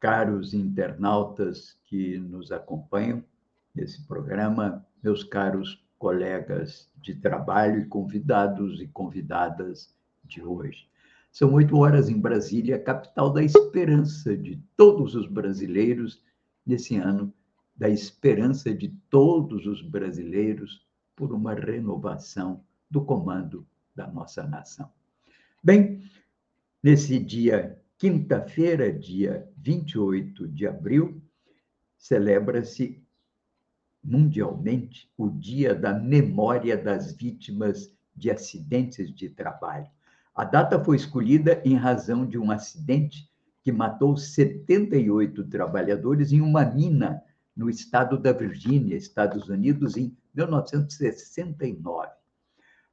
caros internautas que nos acompanham nesse programa, meus caros colegas de trabalho e convidados e convidadas de hoje. São oito horas em Brasília, capital da esperança de todos os brasileiros nesse ano, da esperança de todos os brasileiros por uma renovação do comando da nossa nação. Bem, nesse dia quinta-feira, dia 28 de abril, celebra-se mundialmente o Dia da Memória das Vítimas de Acidentes de Trabalho. A data foi escolhida em razão de um acidente que matou 78 trabalhadores em uma mina no estado da Virgínia, Estados Unidos, em 1969.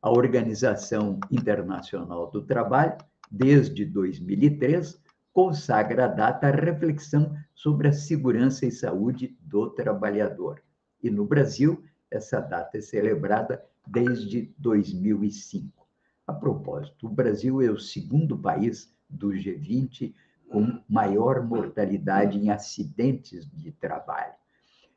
A Organização Internacional do Trabalho desde 2003, consagra a data à reflexão sobre a segurança e saúde do trabalhador. E no Brasil, essa data é celebrada desde 2005. A propósito, o Brasil é o segundo país do G20 com maior mortalidade em acidentes de trabalho.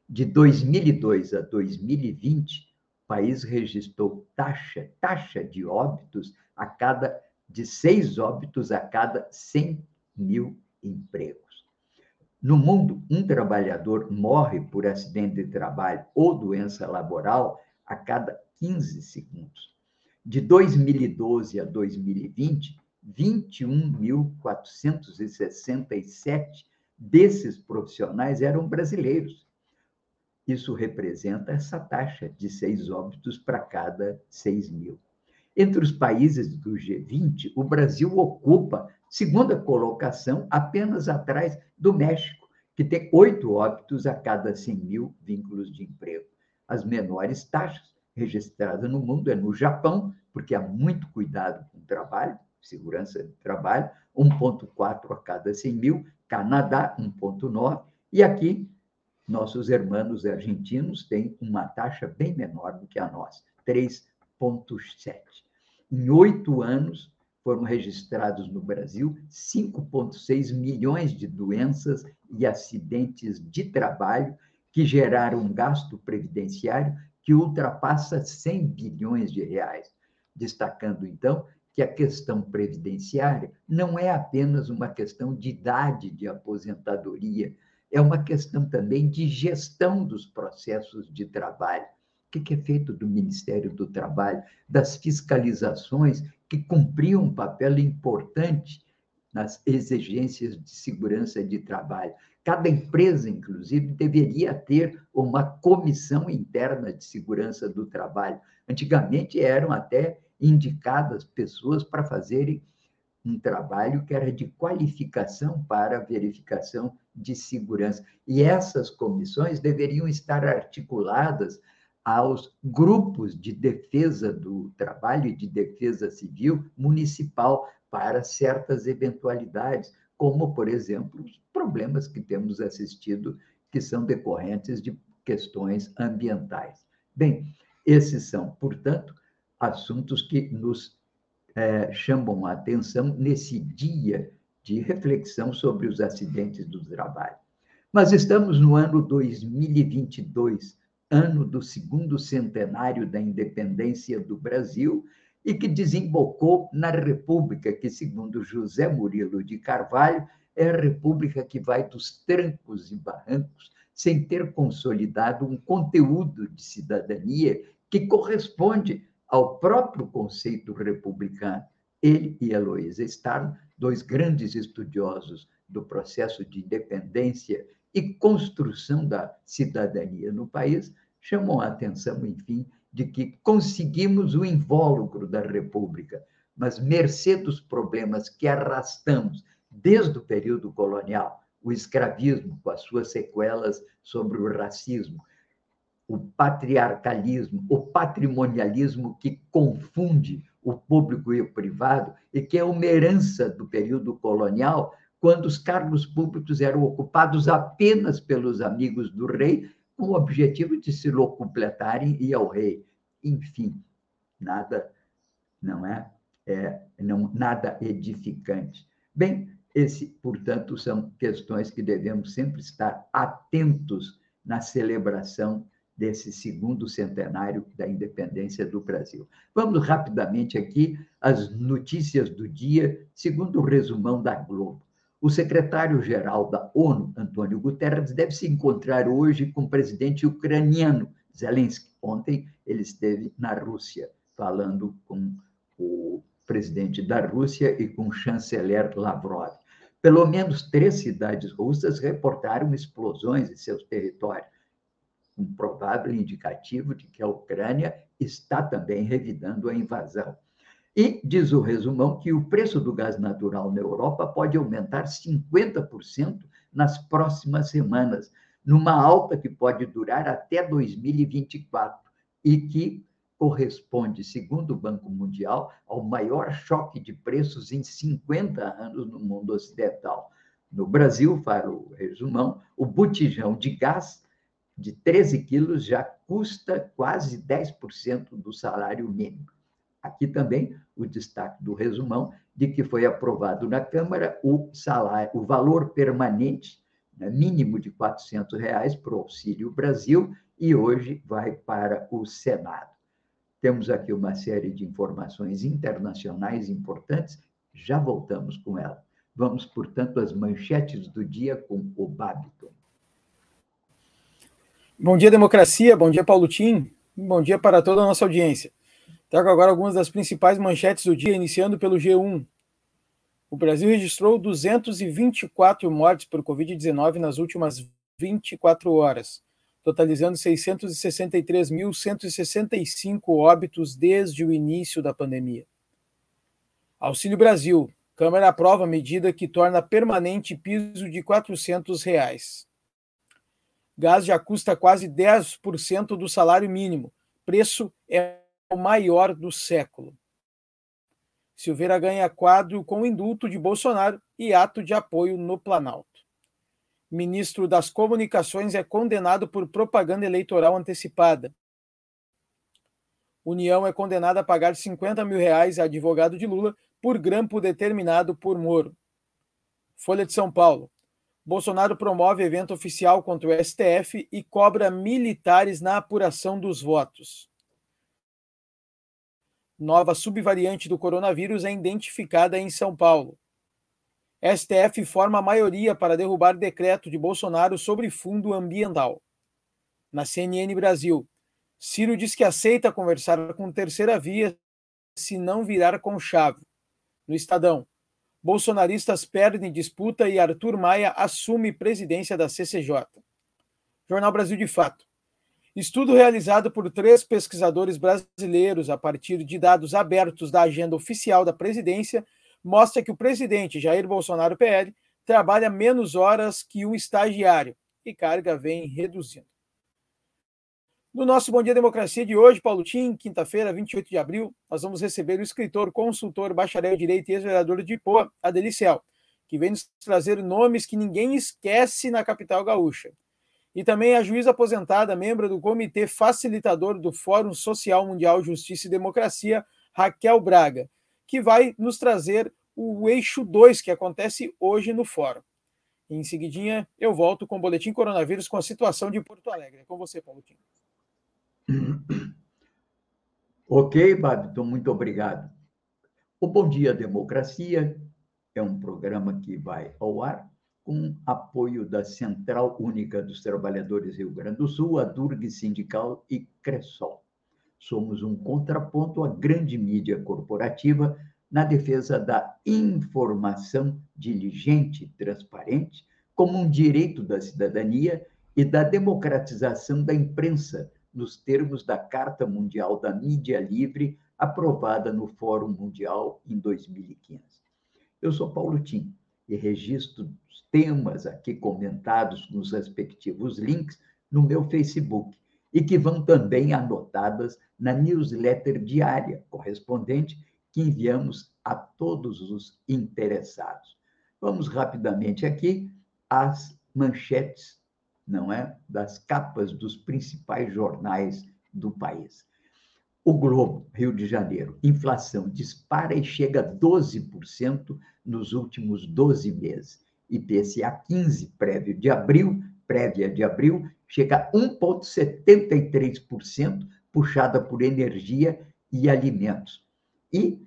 De 2002 a 2020, o país registrou taxa, taxa de óbitos a cada de seis óbitos a cada 100 mil empregos. No mundo, um trabalhador morre por acidente de trabalho ou doença laboral a cada 15 segundos. De 2012 a 2020, 21.467 desses profissionais eram brasileiros. Isso representa essa taxa de seis óbitos para cada 6 mil. Entre os países do G20, o Brasil ocupa segunda colocação, apenas atrás do México, que tem oito óbitos a cada 100 mil vínculos de emprego. As menores taxas registradas no mundo é no Japão, porque há muito cuidado com o trabalho, segurança de trabalho, 1,4 a cada 100 mil, Canadá, 1,9, e aqui nossos irmãos argentinos têm uma taxa bem menor do que a nossa, 3,7. Em oito anos, foram registrados no Brasil 5,6 milhões de doenças e acidentes de trabalho que geraram um gasto previdenciário que ultrapassa 100 bilhões de reais. Destacando, então, que a questão previdenciária não é apenas uma questão de idade de aposentadoria, é uma questão também de gestão dos processos de trabalho o que é feito do Ministério do Trabalho, das fiscalizações que cumpriam um papel importante nas exigências de segurança de trabalho. Cada empresa, inclusive, deveria ter uma comissão interna de segurança do trabalho. Antigamente eram até indicadas pessoas para fazerem um trabalho que era de qualificação para verificação de segurança. E essas comissões deveriam estar articuladas aos grupos de defesa do trabalho e de defesa civil municipal para certas eventualidades, como, por exemplo, os problemas que temos assistido que são decorrentes de questões ambientais. Bem, esses são, portanto, assuntos que nos é, chamam a atenção nesse dia de reflexão sobre os acidentes do trabalho. Mas estamos no ano 2022 ano do segundo centenário da independência do Brasil e que desembocou na República, que, segundo José Murilo de Carvalho, é a República que vai dos trancos e barrancos sem ter consolidado um conteúdo de cidadania que corresponde ao próprio conceito republicano. Ele e Heloísa Starr, dois grandes estudiosos do processo de independência e construção da cidadania no país, chamam a atenção, enfim, de que conseguimos o invólucro da República, mas mercê dos problemas que arrastamos desde o período colonial, o escravismo, com as suas sequelas sobre o racismo, o patriarcalismo, o patrimonialismo que confunde o público e o privado, e que é uma herança do período colonial, quando os cargos públicos eram ocupados apenas pelos amigos do rei, com o objetivo de se locupletarem e ao rei. Enfim, nada, não é? é não, nada edificante. Bem, esse, portanto, são questões que devemos sempre estar atentos na celebração desse segundo centenário da independência do Brasil. Vamos rapidamente aqui às notícias do dia, segundo o resumão da Globo. O secretário-geral da ONU, Antônio Guterres, deve se encontrar hoje com o presidente ucraniano Zelensky. Ontem ele esteve na Rússia, falando com o presidente da Rússia e com o chanceler Lavrov. Pelo menos três cidades russas reportaram explosões em seus territórios um provável indicativo de que a Ucrânia está também revidando a invasão. E diz o resumão que o preço do gás natural na Europa pode aumentar 50% nas próximas semanas, numa alta que pode durar até 2024 e que corresponde, segundo o Banco Mundial, ao maior choque de preços em 50 anos no mundo ocidental. No Brasil, para o resumão, o botijão de gás de 13 quilos já custa quase 10% do salário mínimo. Aqui também o destaque do resumão de que foi aprovado na Câmara o salário, o valor permanente né, mínimo de 400 reais para o Auxílio Brasil e hoje vai para o Senado. Temos aqui uma série de informações internacionais importantes, já voltamos com ela. Vamos, portanto, às manchetes do dia com o Babiton. Bom dia, democracia. Bom dia, Paulo Tim. Bom dia para toda a nossa audiência. Trago agora algumas das principais manchetes do dia, iniciando pelo G1. O Brasil registrou 224 mortes por Covid-19 nas últimas 24 horas, totalizando 663.165 óbitos desde o início da pandemia. Auxílio Brasil. Câmara aprova medida que torna permanente piso de 400 reais. Gás já custa quase 10% do salário mínimo. Preço é maior do século. Silveira ganha quadro com indulto de Bolsonaro e ato de apoio no Planalto. Ministro das Comunicações é condenado por propaganda eleitoral antecipada. União é condenada a pagar 50 mil reais a advogado de Lula por grampo determinado por Moro. Folha de São Paulo. Bolsonaro promove evento oficial contra o STF e cobra militares na apuração dos votos. Nova subvariante do coronavírus é identificada em São Paulo. STF forma maioria para derrubar decreto de Bolsonaro sobre fundo ambiental. Na CNN Brasil, Ciro diz que aceita conversar com terceira via se não virar com chave. No Estadão, Bolsonaristas perdem disputa e Arthur Maia assume presidência da CCJ. Jornal Brasil de Fato. Estudo realizado por três pesquisadores brasileiros a partir de dados abertos da agenda oficial da presidência mostra que o presidente Jair Bolsonaro PL trabalha menos horas que um estagiário e carga vem reduzindo. No nosso Bom Dia Democracia de hoje, Paulo Tim, quinta-feira, 28 de abril, nós vamos receber o escritor, consultor, bacharel em Direito e ex-vereador de Poa, Adelicel, que vem nos trazer nomes que ninguém esquece na capital gaúcha. E também a juíza aposentada, membro do Comitê Facilitador do Fórum Social Mundial Justiça e Democracia, Raquel Braga, que vai nos trazer o eixo 2, que acontece hoje no Fórum. Em seguidinha, eu volto com o Boletim Coronavírus com a situação de Porto Alegre. É com você, Paulo Tim. Ok, Babton, muito obrigado. O Bom Dia Democracia é um programa que vai ao ar com apoio da Central Única dos Trabalhadores Rio Grande do Sul, a Durg Sindical e Cressol. Somos um contraponto à grande mídia corporativa na defesa da informação diligente e transparente como um direito da cidadania e da democratização da imprensa nos termos da Carta Mundial da Mídia Livre, aprovada no Fórum Mundial em 2015. Eu sou Paulo Tim e registro temas aqui comentados nos respectivos links no meu Facebook e que vão também anotadas na newsletter diária correspondente que enviamos a todos os interessados. Vamos rapidamente aqui às manchetes, não é, das capas dos principais jornais do país. O Globo, Rio de Janeiro, inflação dispara e chega a 12% nos últimos 12 meses. IPCA 15 prévio de abril, prévia de abril, chega a 1,73%, puxada por energia e alimentos. E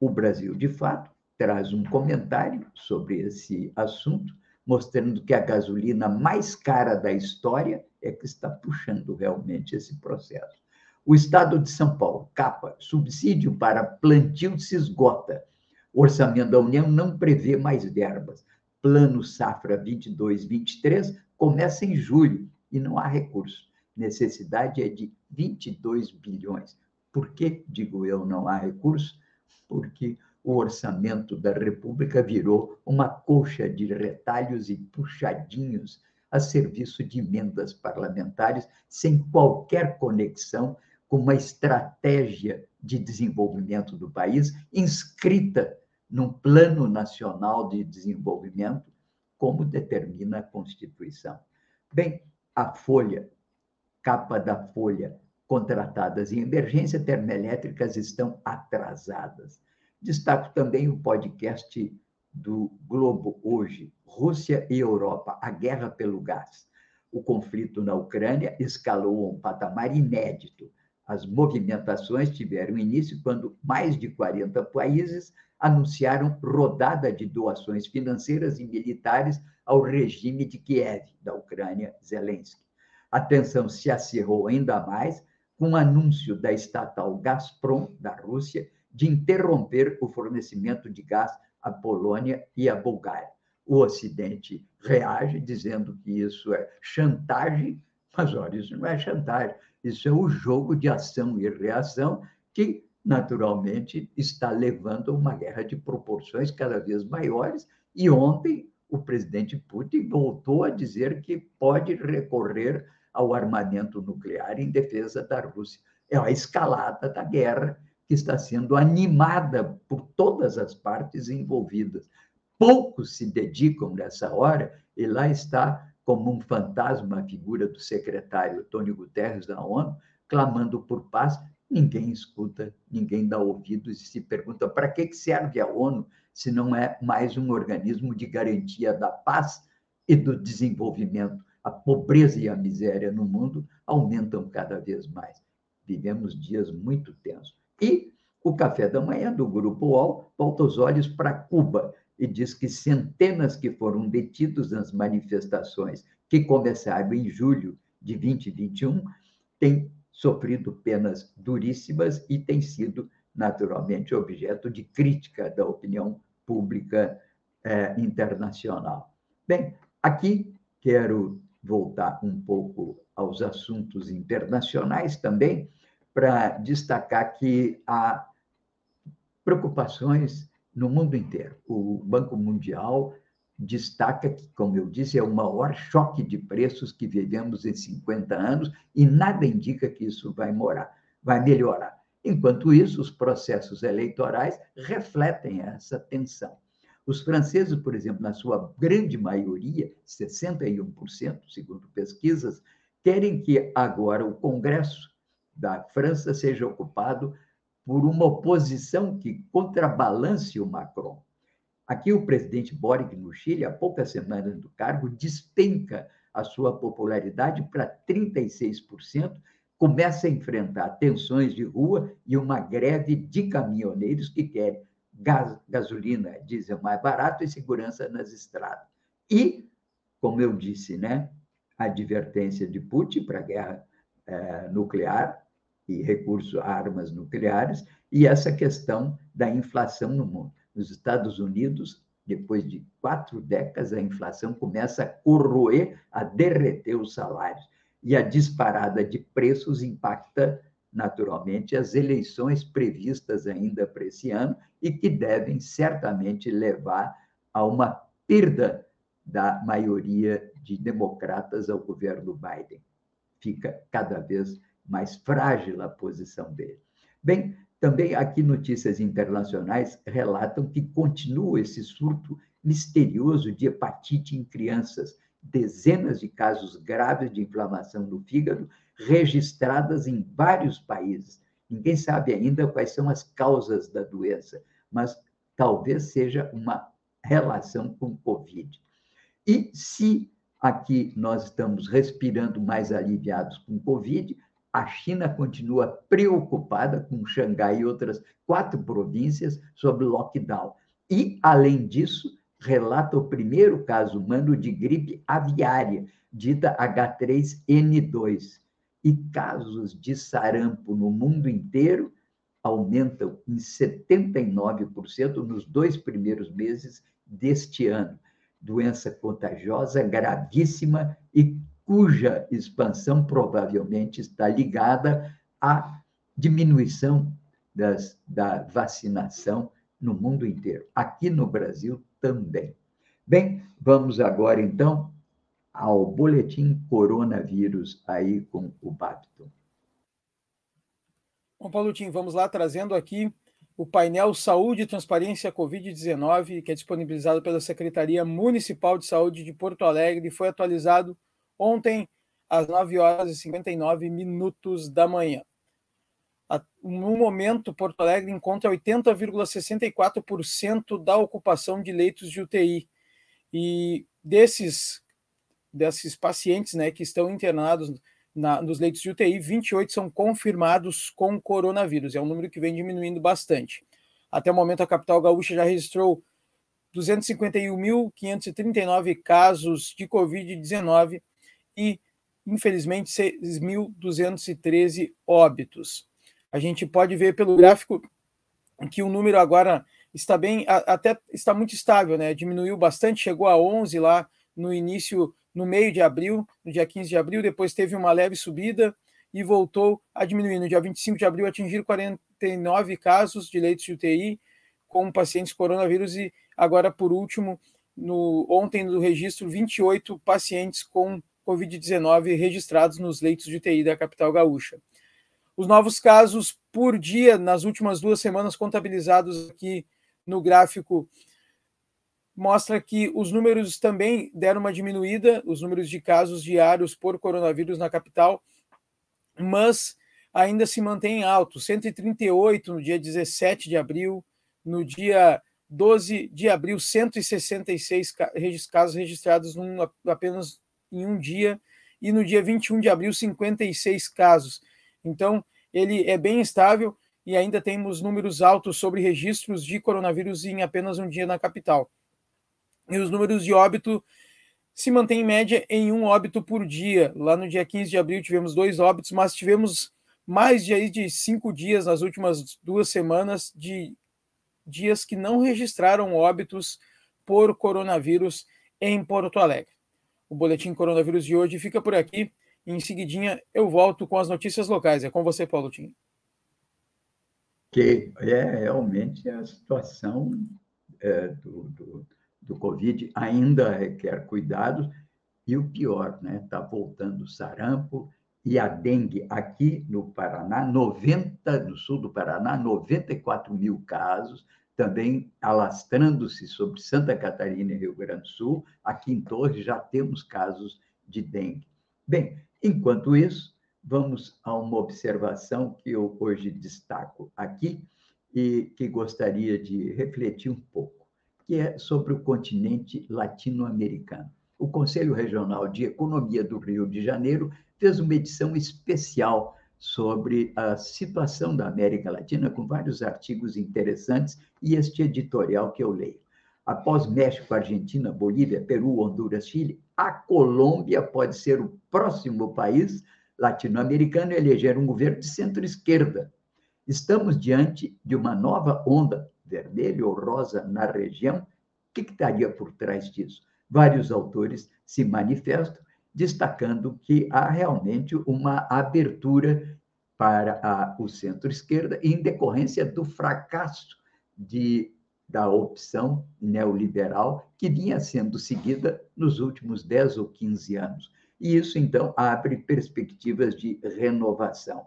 o Brasil, de fato, traz um comentário sobre esse assunto, mostrando que a gasolina mais cara da história é que está puxando realmente esse processo. O Estado de São Paulo, capa, subsídio para plantio se esgota. Orçamento da União não prevê mais verbas. Plano Safra 22-23 começa em julho e não há recurso. Necessidade é de 22 bilhões. Por que, digo eu, não há recurso? Porque o orçamento da República virou uma colcha de retalhos e puxadinhos a serviço de emendas parlamentares, sem qualquer conexão com uma estratégia de desenvolvimento do país inscrita num Plano Nacional de Desenvolvimento, como determina a Constituição. Bem, a Folha, capa da Folha, contratadas em emergência termoelétricas estão atrasadas. Destaco também o podcast do Globo hoje, Rússia e Europa, a guerra pelo gás. O conflito na Ucrânia escalou a um patamar inédito. As movimentações tiveram início quando mais de 40 países anunciaram rodada de doações financeiras e militares ao regime de Kiev, da Ucrânia, Zelensky. A tensão se acirrou ainda mais com o anúncio da estatal Gazprom, da Rússia, de interromper o fornecimento de gás à Polônia e à Bulgária. O Ocidente reage dizendo que isso é chantagem, mas olha, isso não é chantagem, isso é o jogo de ação e reação que, naturalmente, está levando a uma guerra de proporções cada vez maiores. E ontem, o presidente Putin voltou a dizer que pode recorrer ao armamento nuclear em defesa da Rússia. É a escalada da guerra que está sendo animada por todas as partes envolvidas. Poucos se dedicam nessa hora, e lá está como um fantasma a figura do secretário Tony Guterres da ONU, clamando por paz. Ninguém escuta, ninguém dá ouvidos e se pergunta para que serve a ONU se não é mais um organismo de garantia da paz e do desenvolvimento. A pobreza e a miséria no mundo aumentam cada vez mais. Vivemos dias muito tensos. E o café da manhã do Grupo UOL volta os olhos para Cuba, e diz que centenas que foram detidos nas manifestações que começaram em julho de 2021 têm sofrido penas duríssimas e têm sido, naturalmente, objeto de crítica da opinião pública eh, internacional. Bem, aqui quero voltar um pouco aos assuntos internacionais também, para destacar que há preocupações no mundo inteiro. O Banco Mundial destaca que, como eu disse, é o maior choque de preços que vivemos em 50 anos e nada indica que isso vai morar, vai melhorar. Enquanto isso, os processos eleitorais refletem essa tensão. Os franceses, por exemplo, na sua grande maioria, 61%, segundo pesquisas, querem que agora o Congresso da França seja ocupado por uma oposição que contrabalance o Macron. Aqui, o presidente Boric, no Chile, há poucas semanas do cargo, despenca a sua popularidade para 36%, começa a enfrentar tensões de rua e uma greve de caminhoneiros que querem gasolina, diesel mais barato e segurança nas estradas. E, como eu disse, né, a advertência de Putin para a guerra é, nuclear, e recurso a armas nucleares, e essa questão da inflação no mundo. Nos Estados Unidos, depois de quatro décadas, a inflação começa a corroer, a derreter os salários. E a disparada de preços impacta, naturalmente, as eleições previstas ainda para esse ano e que devem certamente levar a uma perda da maioria de democratas ao governo Biden. Fica cada vez mais frágil a posição dele. Bem, também aqui notícias internacionais relatam que continua esse surto misterioso de hepatite em crianças, dezenas de casos graves de inflamação no fígado registradas em vários países. Ninguém sabe ainda quais são as causas da doença, mas talvez seja uma relação com Covid. E se aqui nós estamos respirando mais aliviados com Covid, a China continua preocupada com Xangai e outras quatro províncias sob lockdown. E, além disso, relata o primeiro caso humano de gripe aviária, dita H3N2. E casos de sarampo no mundo inteiro aumentam em 79% nos dois primeiros meses deste ano. Doença contagiosa gravíssima e cuja expansão provavelmente está ligada à diminuição das, da vacinação no mundo inteiro, aqui no Brasil também. Bem, vamos agora então ao boletim coronavírus aí com o Babton. Bom, Paulo Tim, vamos lá trazendo aqui o painel Saúde e Transparência Covid-19, que é disponibilizado pela Secretaria Municipal de Saúde de Porto Alegre e foi atualizado ontem às 9 horas e 59 minutos da manhã. No momento, Porto Alegre encontra 80,64% da ocupação de leitos de UTI. E desses, desses pacientes né, que estão internados na, nos leitos de UTI, 28 são confirmados com coronavírus. É um número que vem diminuindo bastante. Até o momento, a capital gaúcha já registrou 251.539 casos de Covid-19 e, infelizmente, 6.213 óbitos. A gente pode ver pelo gráfico que o número agora está bem, até está muito estável, né? Diminuiu bastante, chegou a 11 lá no início no meio de abril, no dia 15 de abril, depois teve uma leve subida e voltou a diminuir. No dia 25 de abril, atingiram 49 casos de leitos de UTI com pacientes coronavírus e agora, por último, no, ontem no registro, 28 pacientes com Covid-19 registrados nos leitos de UTI da capital gaúcha. Os novos casos por dia nas últimas duas semanas contabilizados aqui no gráfico mostra que os números também deram uma diminuída, os números de casos diários por coronavírus na capital, mas ainda se mantém alto, 138 no dia 17 de abril, no dia 12 de abril, 166 casos registrados num, apenas em um dia, e no dia 21 de abril, 56 casos. Então, ele é bem estável e ainda temos números altos sobre registros de coronavírus em apenas um dia na capital e os números de óbito se mantêm em média em um óbito por dia. Lá no dia 15 de abril tivemos dois óbitos, mas tivemos mais de, de cinco dias nas últimas duas semanas de dias que não registraram óbitos por coronavírus em Porto Alegre. O boletim coronavírus de hoje fica por aqui. Em seguidinha eu volto com as notícias locais. É com você, Paulo Tim. Que é realmente a situação é, do, do do Covid ainda requer cuidados, e o pior, né? Está voltando o sarampo e a dengue aqui no Paraná, 90, no sul do Paraná, 94 mil casos, também alastrando-se sobre Santa Catarina e Rio Grande do Sul. Aqui em Torres já temos casos de dengue. Bem, enquanto isso, vamos a uma observação que eu hoje destaco aqui e que gostaria de refletir um pouco que é sobre o continente latino-americano. O Conselho Regional de Economia do Rio de Janeiro fez uma edição especial sobre a situação da América Latina, com vários artigos interessantes, e este editorial que eu leio. Após México, Argentina, Bolívia, Peru, Honduras, Chile, a Colômbia pode ser o próximo país latino-americano a eleger um governo de centro-esquerda. Estamos diante de uma nova onda vermelho ou rosa na região, o que, que estaria por trás disso? Vários autores se manifestam, destacando que há realmente uma abertura para a, o centro-esquerda em decorrência do fracasso de da opção neoliberal que vinha sendo seguida nos últimos 10 ou 15 anos. E isso, então, abre perspectivas de renovação.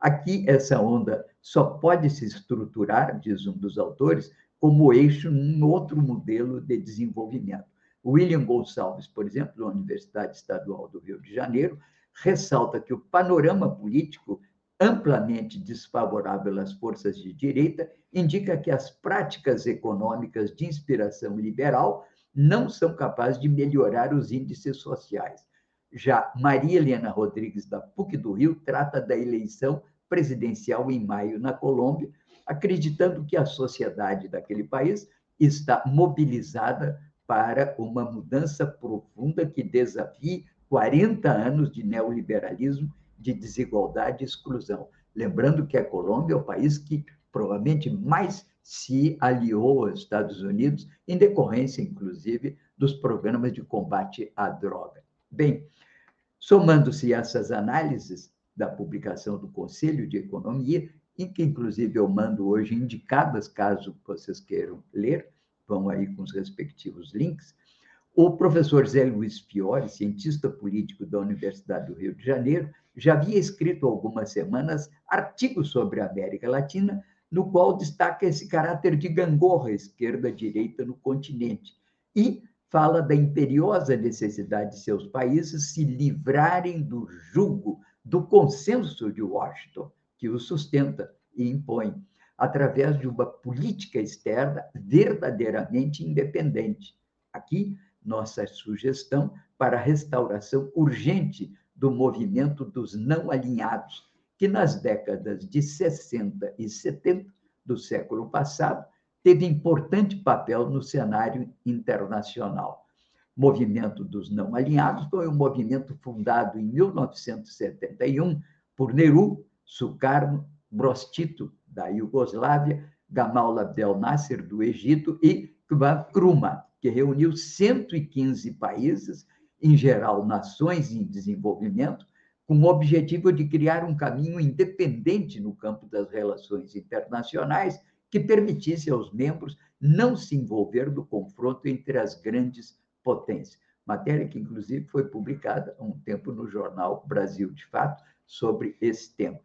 Aqui, essa onda só pode se estruturar, diz um dos autores, como eixo num outro modelo de desenvolvimento. William Gonçalves, por exemplo, da Universidade Estadual do Rio de Janeiro, ressalta que o panorama político amplamente desfavorável às forças de direita indica que as práticas econômicas de inspiração liberal não são capazes de melhorar os índices sociais. Já Maria Helena Rodrigues, da PUC do Rio, trata da eleição presidencial em maio na Colômbia, acreditando que a sociedade daquele país está mobilizada para uma mudança profunda que desafie 40 anos de neoliberalismo, de desigualdade e exclusão. Lembrando que a Colômbia é o país que provavelmente mais se aliou aos Estados Unidos, em decorrência, inclusive, dos programas de combate à droga. Bem, somando-se essas análises da publicação do Conselho de Economia, em que, inclusive, eu mando hoje indicadas, caso vocês queiram ler, vão aí com os respectivos links, o professor Zé Luiz Fiore, cientista político da Universidade do Rio de Janeiro, já havia escrito algumas semanas artigos sobre a América Latina, no qual destaca esse caráter de gangorra esquerda-direita no continente e fala da imperiosa necessidade de seus países se livrarem do jugo do consenso de Washington, que o sustenta e impõe, através de uma política externa verdadeiramente independente. Aqui nossa sugestão para a restauração urgente do movimento dos não alinhados, que nas décadas de 60 e 70 do século passado teve importante papel no cenário internacional. Movimento dos Não Alinhados foi um movimento fundado em 1971 por Nehru, Sukarno, Brostito, da Iugoslávia, Gamal Abdel Nasser, do Egito, e Nkrumah, que reuniu 115 países, em geral nações em desenvolvimento, com o objetivo de criar um caminho independente no campo das relações internacionais que permitisse aos membros não se envolver no confronto entre as grandes potências. Matéria que, inclusive, foi publicada há um tempo no jornal Brasil de Fato sobre esse tema.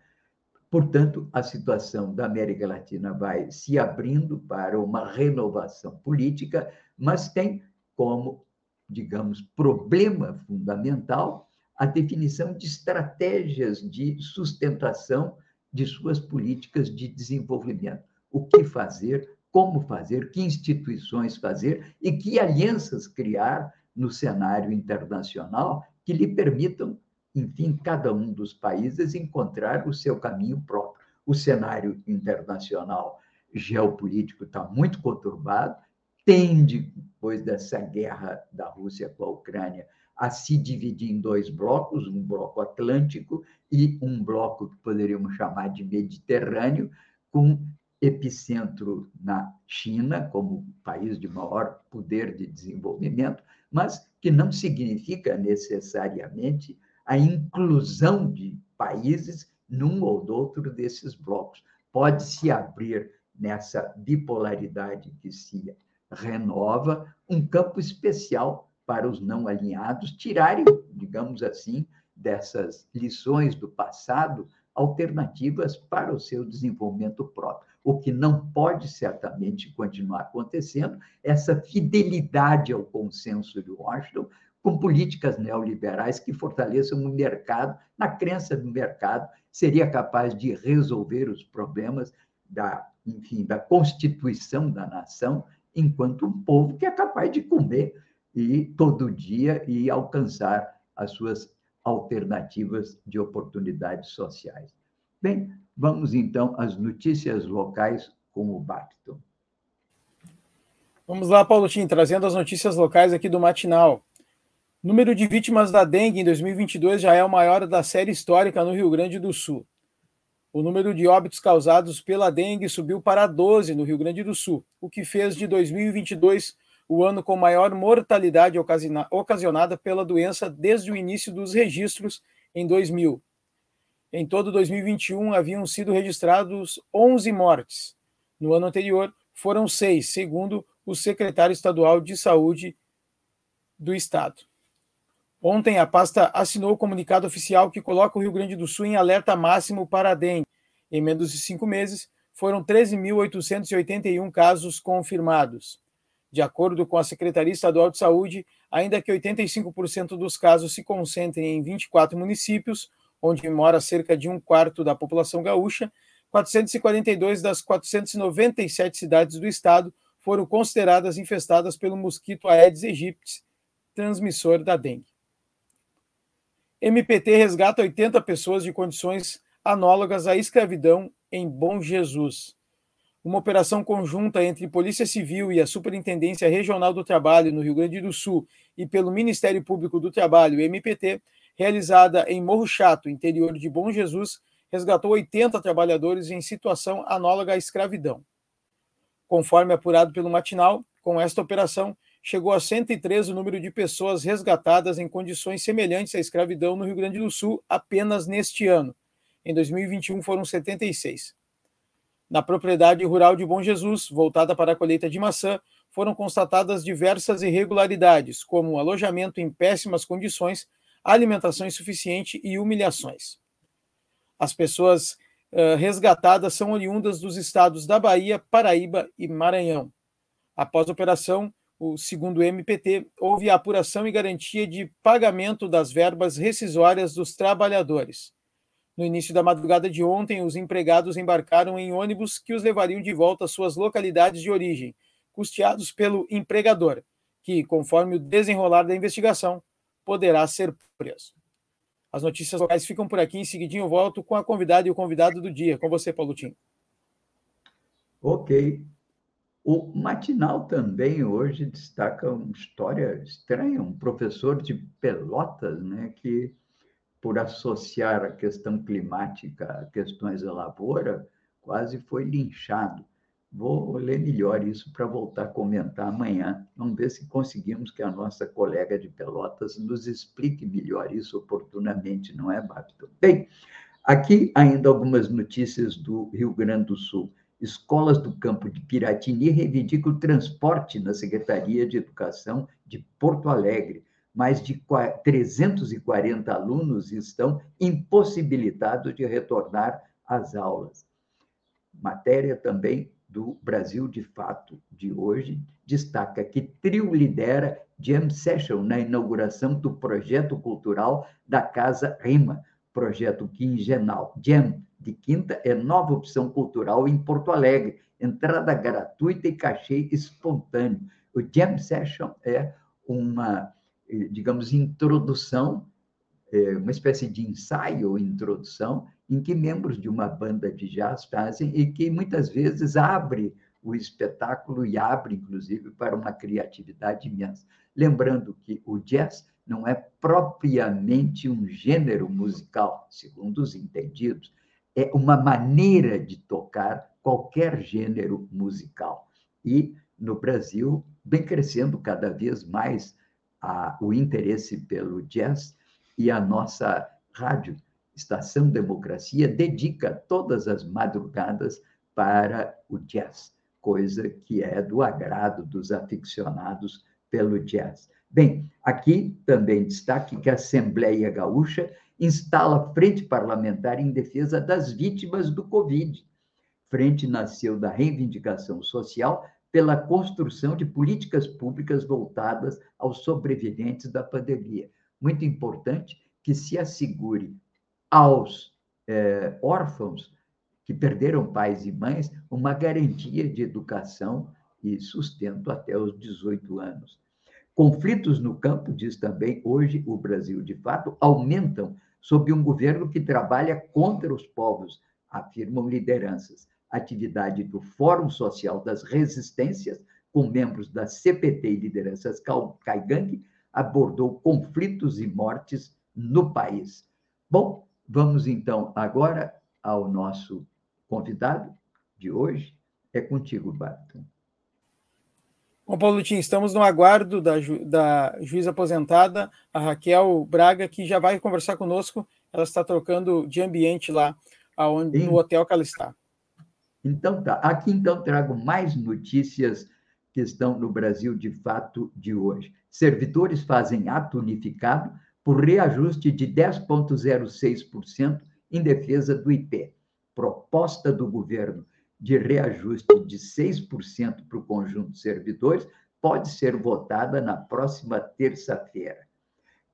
Portanto, a situação da América Latina vai se abrindo para uma renovação política, mas tem como, digamos, problema fundamental a definição de estratégias de sustentação de suas políticas de desenvolvimento. O que fazer, como fazer, que instituições fazer e que alianças criar no cenário internacional que lhe permitam enfim, cada um dos países encontrar o seu caminho próprio. O cenário internacional geopolítico está muito conturbado, tende, depois dessa guerra da Rússia com a Ucrânia, a se dividir em dois blocos, um bloco atlântico e um bloco que poderíamos chamar de mediterrâneo, com epicentro na China, como país de maior poder de desenvolvimento, mas que não significa necessariamente a inclusão de países num ou outro desses blocos. Pode se abrir nessa bipolaridade que se renova um campo especial para os não alinhados tirarem, digamos assim, dessas lições do passado alternativas para o seu desenvolvimento próprio. O que não pode certamente continuar acontecendo, essa fidelidade ao consenso de Washington, com políticas neoliberais que fortaleçam o mercado, na crença do mercado, seria capaz de resolver os problemas da, enfim, da constituição da nação, enquanto um povo que é capaz de comer e todo dia e alcançar as suas alternativas de oportunidades sociais. Bem, vamos então às notícias locais com o Bacton. Vamos lá, Paulo Tim, trazendo as notícias locais aqui do Matinal. Número de vítimas da dengue em 2022 já é o maior da série histórica no Rio Grande do Sul. O número de óbitos causados pela dengue subiu para 12 no Rio Grande do Sul, o que fez de 2022 o ano com maior mortalidade ocasionada pela doença desde o início dos registros em 2000. Em todo 2021 haviam sido registrados 11 mortes. No ano anterior, foram seis, segundo o secretário estadual de saúde do estado. Ontem, a pasta assinou o comunicado oficial que coloca o Rio Grande do Sul em alerta máximo para a dengue. Em menos de cinco meses, foram 13.881 casos confirmados. De acordo com a Secretaria Estadual de Saúde, ainda que 85% dos casos se concentrem em 24 municípios, onde mora cerca de um quarto da população gaúcha, 442 das 497 cidades do estado foram consideradas infestadas pelo mosquito Aedes aegypti, transmissor da dengue. MPT resgata 80 pessoas de condições análogas à escravidão em Bom Jesus. Uma operação conjunta entre Polícia Civil e a Superintendência Regional do Trabalho no Rio Grande do Sul e pelo Ministério Público do Trabalho, MPT, realizada em Morro Chato, interior de Bom Jesus, resgatou 80 trabalhadores em situação análoga à escravidão. Conforme apurado pelo Matinal, com esta operação, chegou a 103 o número de pessoas resgatadas em condições semelhantes à escravidão no Rio Grande do Sul apenas neste ano. Em 2021 foram 76. Na propriedade rural de Bom Jesus, voltada para a colheita de maçã, foram constatadas diversas irregularidades, como alojamento em péssimas condições, alimentação insuficiente e humilhações. As pessoas uh, resgatadas são oriundas dos estados da Bahia, Paraíba e Maranhão. Após a operação, o segundo MPT, houve apuração e garantia de pagamento das verbas rescisórias dos trabalhadores. No início da madrugada de ontem, os empregados embarcaram em ônibus que os levariam de volta às suas localidades de origem, custeados pelo empregador, que, conforme o desenrolar da investigação, poderá ser preso. As notícias locais ficam por aqui. Em seguidinho eu volto com a convidada e o convidado do dia. Com você, Paulo Tim. Ok. O Matinal também hoje destaca uma história estranha, um professor de Pelotas, né, que, por associar a questão climática a questões da lavoura, quase foi linchado. Vou ler melhor isso para voltar a comentar amanhã. Vamos ver se conseguimos que a nossa colega de Pelotas nos explique melhor isso oportunamente, não é, Babton? Bem, aqui ainda algumas notícias do Rio Grande do Sul. Escolas do campo de Piratini reivindicam o transporte na Secretaria de Educação de Porto Alegre. Mais de 340 alunos estão impossibilitados de retornar às aulas. Matéria também do Brasil de Fato de hoje destaca que Trio lidera Jam Session na inauguração do projeto cultural da Casa Rima, projeto quinzenal. Jam de quinta é nova opção cultural em Porto Alegre, entrada gratuita e cachê espontâneo. O Jam Session é uma, digamos, introdução, é uma espécie de ensaio ou introdução em que membros de uma banda de jazz fazem e que muitas vezes abre o espetáculo e abre, inclusive, para uma criatividade imensa. Lembrando que o jazz não é propriamente um gênero musical, segundo os entendidos, é uma maneira de tocar qualquer gênero musical. E no Brasil vem crescendo cada vez mais a, o interesse pelo jazz e a nossa rádio, Estação Democracia, dedica todas as madrugadas para o jazz, coisa que é do agrado dos aficionados pelo jazz. Bem, aqui também destaque que a Assembleia Gaúcha instala frente parlamentar em defesa das vítimas do Covid. Frente nasceu da reivindicação social pela construção de políticas públicas voltadas aos sobreviventes da pandemia. Muito importante que se assegure aos é, órfãos que perderam pais e mães uma garantia de educação e sustento até os 18 anos. Conflitos no campo, diz também hoje o Brasil de fato, aumentam sob um governo que trabalha contra os povos, afirmam lideranças. Atividade do Fórum Social das Resistências, com membros da CPT e lideranças Caigangue, abordou conflitos e mortes no país. Bom, vamos então agora ao nosso convidado de hoje. É contigo, Barton. Bom, Paulo Tim, estamos no aguardo da, ju da juíza aposentada, a Raquel Braga, que já vai conversar conosco. Ela está trocando de ambiente lá aonde, no hotel que ela está. Então tá, aqui então trago mais notícias que estão no Brasil de fato de hoje. Servidores fazem ato unificado por reajuste de 10,06% em defesa do IP. Proposta do governo de reajuste de 6% para o conjunto de servidores pode ser votada na próxima terça-feira.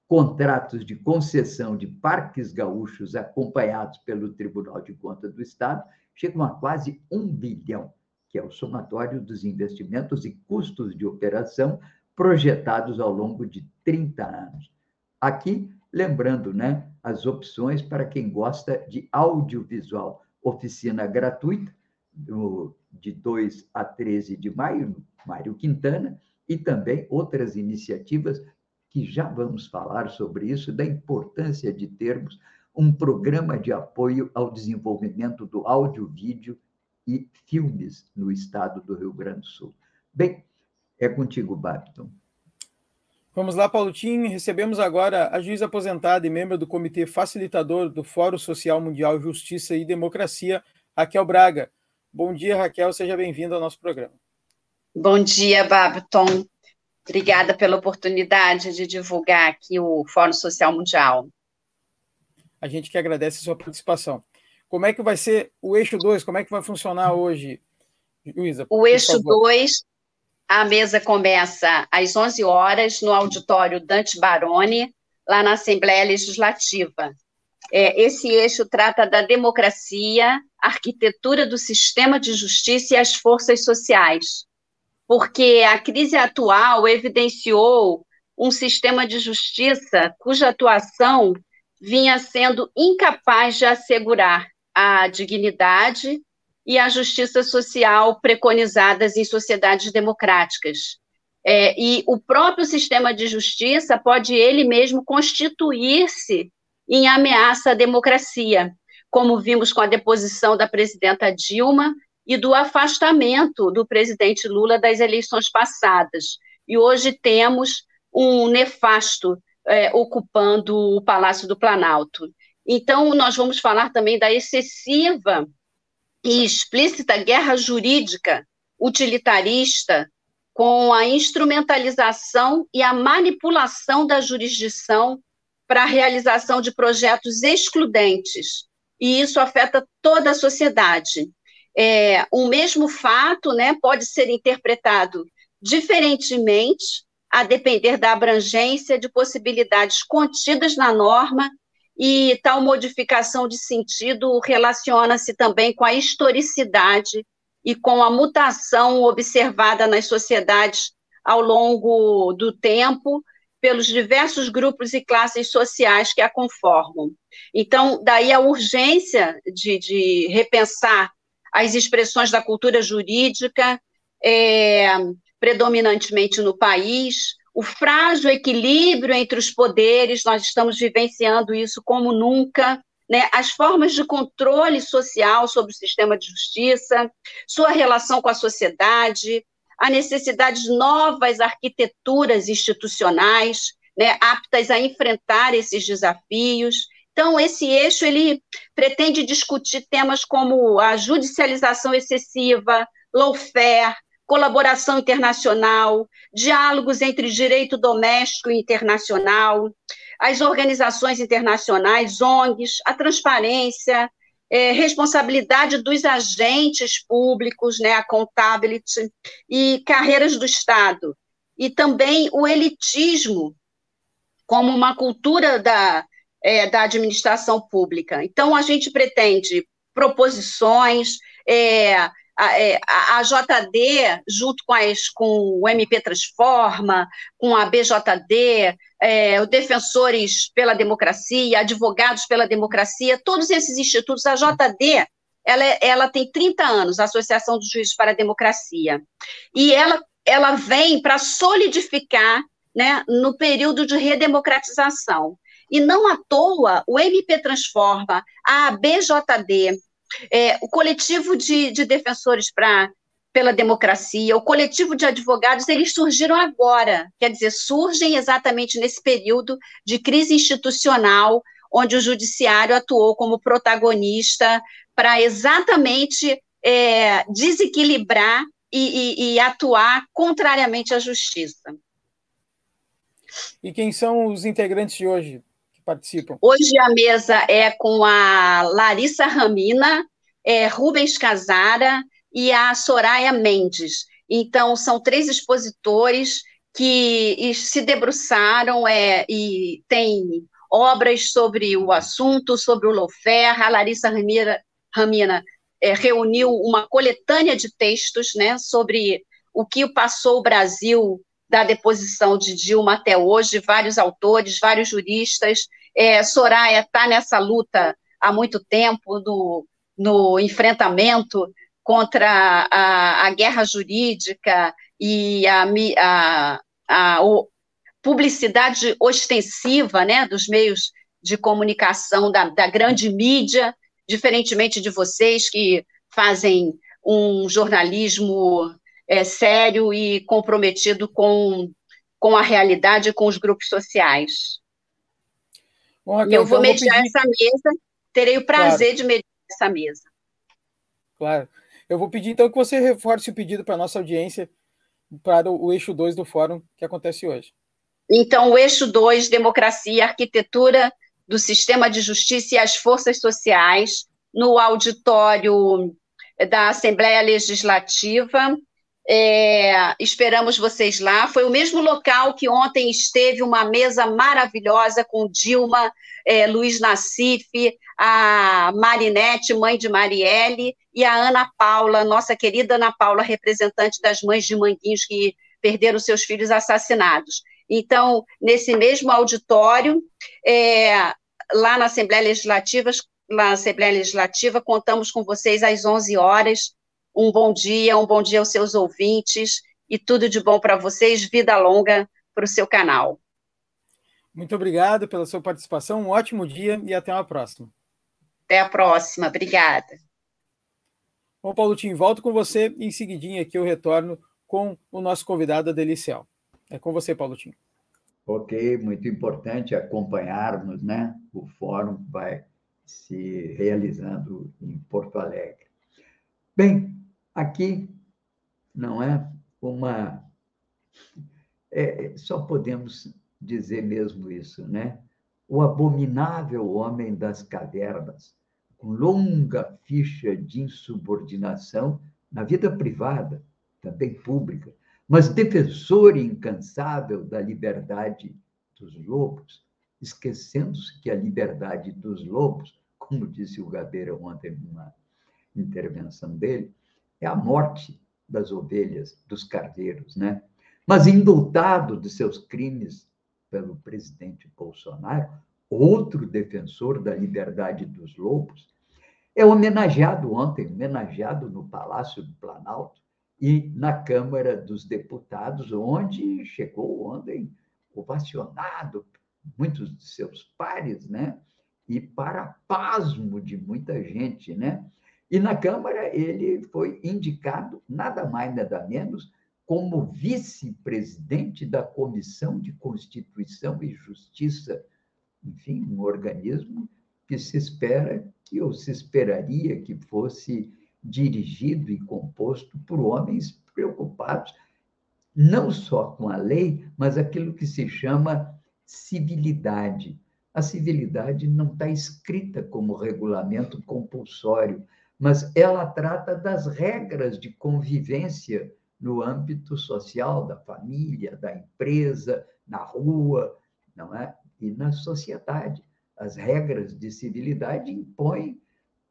Contratos de concessão de parques gaúchos acompanhados pelo Tribunal de Contas do Estado chegam a quase um bilhão, que é o somatório dos investimentos e custos de operação projetados ao longo de 30 anos. Aqui, lembrando, né, as opções para quem gosta de audiovisual. Oficina gratuita, do, de 2 a 13 de maio, Mário Quintana, e também outras iniciativas que já vamos falar sobre isso, da importância de termos um programa de apoio ao desenvolvimento do áudio, vídeo e filmes no estado do Rio Grande do Sul. Bem, é contigo, Babton. Vamos lá, Paulotinho. Recebemos agora a juíza aposentada e membro do Comitê Facilitador do Fórum Social Mundial Justiça e Democracia, Raquel Braga. Bom dia, Raquel. Seja bem-vinda ao nosso programa. Bom dia, Babton. Obrigada pela oportunidade de divulgar aqui o Fórum Social Mundial. A gente que agradece a sua participação. Como é que vai ser o eixo 2? Como é que vai funcionar hoje, Luísa? O eixo 2 a mesa começa às 11 horas no auditório Dante Baroni, lá na Assembleia Legislativa. É, esse eixo trata da democracia, arquitetura do sistema de justiça e as forças sociais, porque a crise atual evidenciou um sistema de justiça cuja atuação vinha sendo incapaz de assegurar a dignidade e a justiça social preconizadas em sociedades democráticas. É, e o próprio sistema de justiça pode ele mesmo constituir-se em ameaça à democracia, como vimos com a deposição da presidenta Dilma e do afastamento do presidente Lula das eleições passadas. E hoje temos um nefasto é, ocupando o Palácio do Planalto. Então, nós vamos falar também da excessiva e explícita guerra jurídica utilitarista com a instrumentalização e a manipulação da jurisdição para a realização de projetos excludentes. E isso afeta toda a sociedade. É, mesmo fato né, pode ser interpretado diferentemente, a depender da abrangência de possibilidades contidas na norma e tal modificação de sentido relaciona-se também com a historicidade e com a mutação observada nas sociedades ao longo do tempo pelos diversos grupos e classes sociais que a conformam. Então, daí a urgência de, de repensar as expressões da cultura jurídica, é, predominantemente no país, o frágil equilíbrio entre os poderes, nós estamos vivenciando isso como nunca, né? as formas de controle social sobre o sistema de justiça, sua relação com a sociedade, a necessidade de novas arquiteturas institucionais, né, aptas a enfrentar esses desafios. Então, esse eixo ele pretende discutir temas como a judicialização excessiva, lawfare, colaboração internacional, diálogos entre direito doméstico e internacional, as organizações internacionais, ONGs, a transparência, é, responsabilidade dos agentes públicos, né, accountability, e carreiras do Estado. E também o elitismo como uma cultura da, é, da administração pública. Então, a gente pretende proposições, é, a, é, a, a, JD, junto com, as, com o MP Transforma, com a BJD, é, os Defensores pela Democracia, Advogados pela Democracia, todos esses institutos, a JD, ela, ela tem 30 anos, a Associação dos Juízes para a Democracia, e ela, ela vem para solidificar né, no período de redemocratização. E não à toa, o MP Transforma, a BJD, é, o coletivo de, de defensores pra, pela democracia, o coletivo de advogados, eles surgiram agora, quer dizer, surgem exatamente nesse período de crise institucional, onde o judiciário atuou como protagonista para exatamente é, desequilibrar e, e, e atuar contrariamente à justiça. E quem são os integrantes de hoje participam? Hoje a mesa é com a Larissa Ramina, é, Rubens Casara e a Soraya Mendes. Então, são três expositores que se debruçaram é, e têm obras sobre o assunto, sobre o Lofer. A Larissa Ramira, Ramina é, reuniu uma coletânea de textos né, sobre o que passou o Brasil da deposição de Dilma até hoje, vários autores, vários juristas. É, Soraya está nessa luta há muito tempo, no, no enfrentamento contra a, a guerra jurídica e a, a, a, publicidade ostensiva né, dos meios de comunicação da, da grande mídia, diferentemente de vocês que fazem um jornalismo é, sério e comprometido com, com a realidade e com os grupos sociais. Bom, Raquel, eu vou então mediar pedir... essa mesa, terei o prazer claro. de mediar essa mesa. Claro. Eu vou pedir então que você reforce o pedido para a nossa audiência para o, o eixo 2 do fórum que acontece hoje. Então, o eixo 2, democracia, arquitetura do sistema de justiça e as forças sociais, no auditório da Assembleia Legislativa. É, esperamos vocês lá. Foi o mesmo local que ontem esteve uma mesa maravilhosa com Dilma, é, Luiz Nassif, a Marinete, mãe de Marielle, e a Ana Paula, nossa querida Ana Paula, representante das mães de Manguinhos que perderam seus filhos assassinados. Então, nesse mesmo auditório, é, lá na Assembleia Legislativa, na Assembleia Legislativa, contamos com vocês às 11 horas. Um bom dia, um bom dia aos seus ouvintes e tudo de bom para vocês, vida longa para o seu canal. Muito obrigado pela sua participação, um ótimo dia e até uma próxima. Até a próxima, obrigada. Bom, Paulo Tim, volto com você e em seguidinho aqui eu retorno com o nosso convidado, Adelicial. É com você, Paulo Tim. Ok, muito importante acompanharmos, né? O fórum vai se realizando em Porto Alegre. Bem, aqui não é uma. É, só podemos dizer mesmo isso, né? O abominável homem das cavernas, com longa ficha de insubordinação na vida privada, também pública, mas defensor incansável da liberdade dos lobos, esquecendo-se que a liberdade dos lobos, como disse o Gabeira ontem numa intervenção dele, é a morte das ovelhas, dos cardeiros, né? Mas indultado de seus crimes pelo presidente Bolsonaro, outro defensor da liberdade dos lobos, é homenageado ontem, homenageado no Palácio do Planalto, e na Câmara dos Deputados, onde chegou ontem ovacionado muitos de seus pares, né? E para pasmo de muita gente, né? E na Câmara ele foi indicado nada mais nada menos como vice-presidente da Comissão de Constituição e Justiça, enfim, um organismo que se espera que ou se esperaria que fosse dirigido e composto por homens preocupados não só com a lei, mas aquilo que se chama civilidade. A civilidade não está escrita como regulamento compulsório, mas ela trata das regras de convivência no âmbito social da família, da empresa, na rua, não é? E na sociedade. As regras de civilidade impõem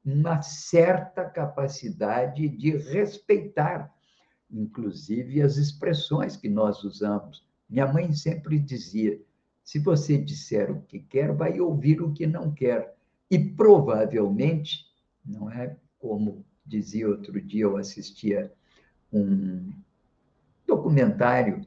uma certa capacidade de respeitar, inclusive, as expressões que nós usamos. Minha mãe sempre dizia: se você disser o que quer, vai ouvir o que não quer. E provavelmente, não é como dizia outro dia, eu assistia um documentário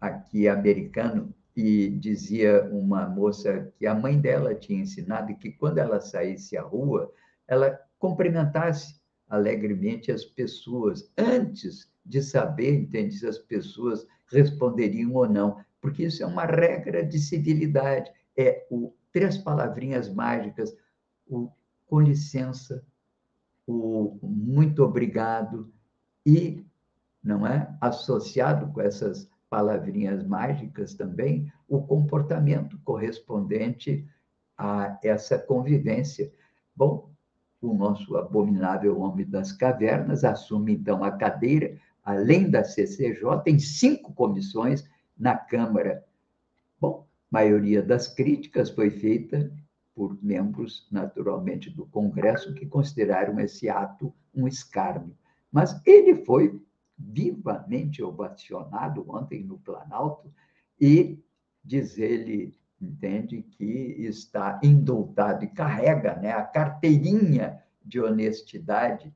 aqui americano e dizia uma moça que a mãe dela tinha ensinado que quando ela saísse à rua, ela cumprimentasse alegremente as pessoas antes de saber, entende, se as pessoas responderiam ou não, porque isso é uma regra de civilidade, é o três palavrinhas mágicas, o com licença, o muito obrigado e, não é, associado com essas palavrinhas mágicas também, o comportamento correspondente a essa convivência. Bom, o nosso abominável homem das cavernas assume então a cadeira, além da CCJ, em cinco comissões na Câmara. Bom, maioria das críticas foi feita por membros, naturalmente, do Congresso, que consideraram esse ato um escárnio. Mas ele foi vivamente ovacionado ontem no Planalto e, diz ele, entende que está indultado e carrega né, a carteirinha de honestidade,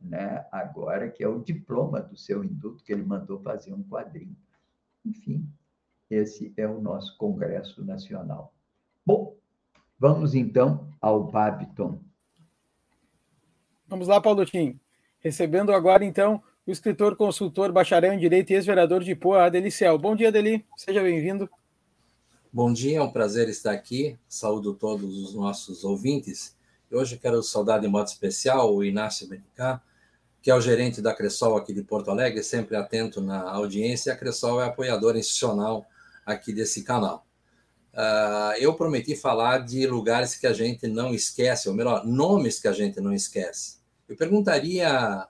né, agora que é o diploma do seu indulto, que ele mandou fazer um quadrinho. Enfim, esse é o nosso Congresso Nacional. Bom, vamos então ao Babiton. Vamos lá, Paulo Tim. Recebendo agora, então, o escritor, consultor, bacharel em Direito e ex-vereador de Poa, Adelicel. Bom dia, Adeli. Seja bem-vindo. Bom dia, é um prazer estar aqui. Saúdo todos os nossos ouvintes. Hoje quero saudar de modo especial o Inácio Benicá, que é o gerente da Cressol aqui de Porto Alegre, sempre atento na audiência. A Cressol é apoiadora institucional aqui desse canal. Uh, eu prometi falar de lugares que a gente não esquece, ou melhor, nomes que a gente não esquece. Eu perguntaria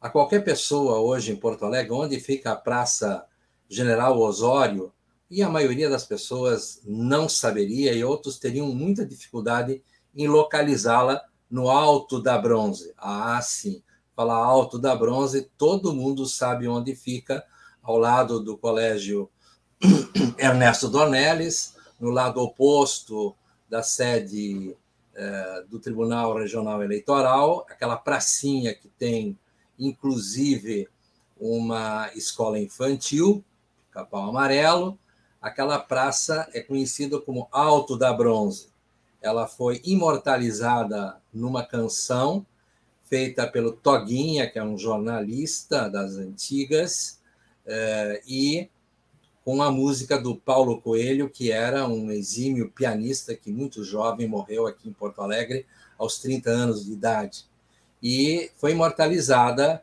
a qualquer pessoa hoje em Porto Alegre onde fica a Praça General Osório e a maioria das pessoas não saberia e outros teriam muita dificuldade em localizá-la no Alto da Bronze. Ah, sim, falar Alto da Bronze, todo mundo sabe onde fica, ao lado do Colégio Ernesto Dornelles, no lado oposto da sede eh, do Tribunal Regional Eleitoral, aquela pracinha que tem, inclusive, uma escola infantil, Capão Amarelo, aquela praça é conhecida como Alto da Bronze. Ela foi imortalizada numa canção feita pelo Toguinha, que é um jornalista das antigas, eh, e com a música do Paulo Coelho, que era um exímio pianista que muito jovem morreu aqui em Porto Alegre aos 30 anos de idade. E foi imortalizada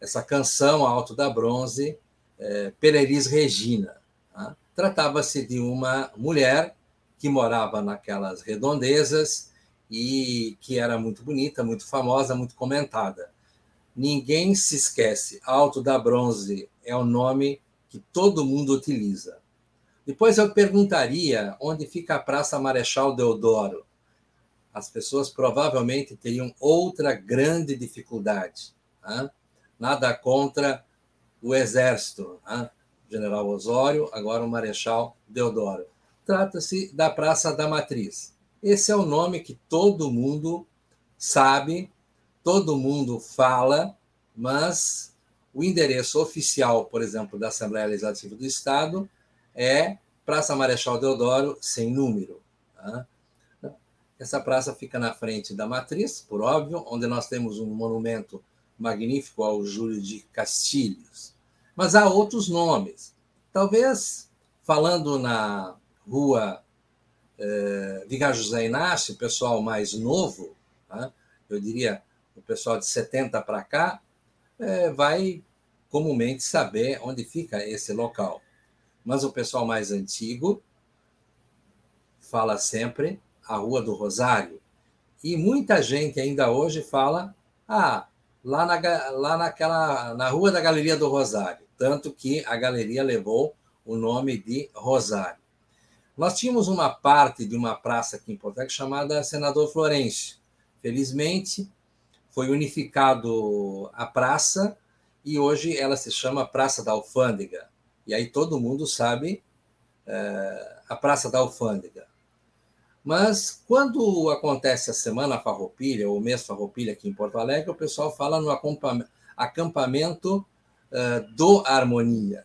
essa canção Alto da Bronze é, Regina. Tá? Tratava-se de uma mulher que morava naquelas redondezas e que era muito bonita, muito famosa, muito comentada. Ninguém se esquece. Alto da Bronze é o nome que todo mundo utiliza. Depois eu perguntaria onde fica a Praça Marechal Deodoro. As pessoas provavelmente teriam outra grande dificuldade. Hein? Nada contra o Exército, hein? General Osório, agora o Marechal Deodoro. Trata-se da Praça da Matriz. Esse é o nome que todo mundo sabe, todo mundo fala, mas o endereço oficial, por exemplo, da Assembleia Legislativa do Estado é Praça Marechal Deodoro, sem número. Tá? Essa praça fica na frente da Matriz, por óbvio, onde nós temos um monumento magnífico ao Júlio de Castilhos. Mas há outros nomes. Talvez, falando na rua eh, Vigar José Inácio, o pessoal mais novo, tá? eu diria o pessoal de 70 para cá, é, vai comumente saber onde fica esse local. Mas o pessoal mais antigo fala sempre a Rua do Rosário. E muita gente ainda hoje fala, ah, lá, na, lá naquela, na Rua da Galeria do Rosário. Tanto que a galeria levou o nome de Rosário. Nós tínhamos uma parte de uma praça aqui em Porto Alegre chamada Senador Florencio. Felizmente, foi unificado a praça e hoje ela se chama Praça da Alfândega. E aí todo mundo sabe é, a Praça da Alfândega. Mas quando acontece a Semana Farroupilha, ou o mês Farroupilha aqui em Porto Alegre, o pessoal fala no acampamento é, do Harmonia,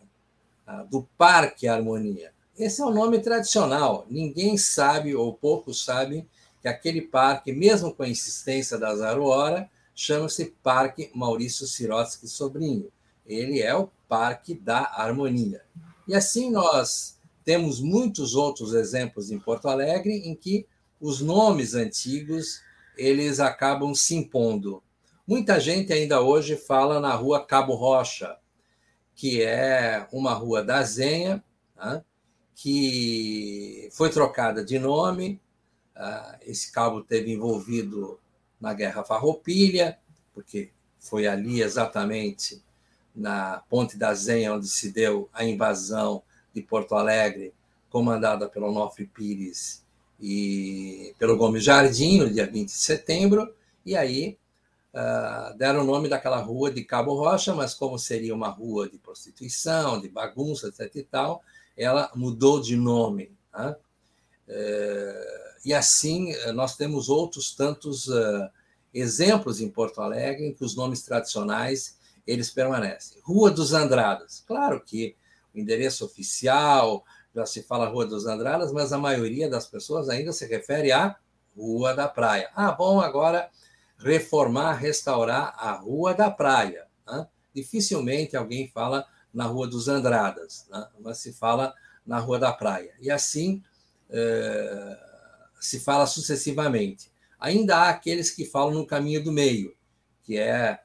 do Parque Harmonia. Esse é o nome tradicional. Ninguém sabe, ou poucos sabem, que aquele parque, mesmo com a insistência da Zaruora, chama-se Parque Maurício Sirotsky Sobrinho. Ele é o Parque da Harmonia. E assim nós temos muitos outros exemplos em Porto Alegre em que os nomes antigos eles acabam se impondo. Muita gente ainda hoje fala na rua Cabo Rocha, que é uma rua da Zenha, né, que foi trocada de nome. Ah, esse cabo teve envolvido na Guerra Farroupilha, porque foi ali exatamente na Ponte da Zenha onde se deu a invasão de Porto Alegre, comandada pelo Onofre Pires e pelo Gomes Jardim, no dia 20 de setembro, e aí uh, deram o nome daquela rua de Cabo Rocha, mas como seria uma rua de prostituição, de bagunça, etc e tal, ela mudou de nome. Né? Uh, e assim nós temos outros tantos uh, exemplos em Porto Alegre em que os nomes tradicionais eles permanecem. Rua dos Andradas, claro que o endereço oficial já se fala Rua dos Andradas, mas a maioria das pessoas ainda se refere à Rua da Praia. Ah, bom, agora reformar, restaurar a Rua da Praia. Né? Dificilmente alguém fala na Rua dos Andradas, né? mas se fala na Rua da Praia. E assim eh, se fala sucessivamente. Ainda há aqueles que falam no caminho do meio, que é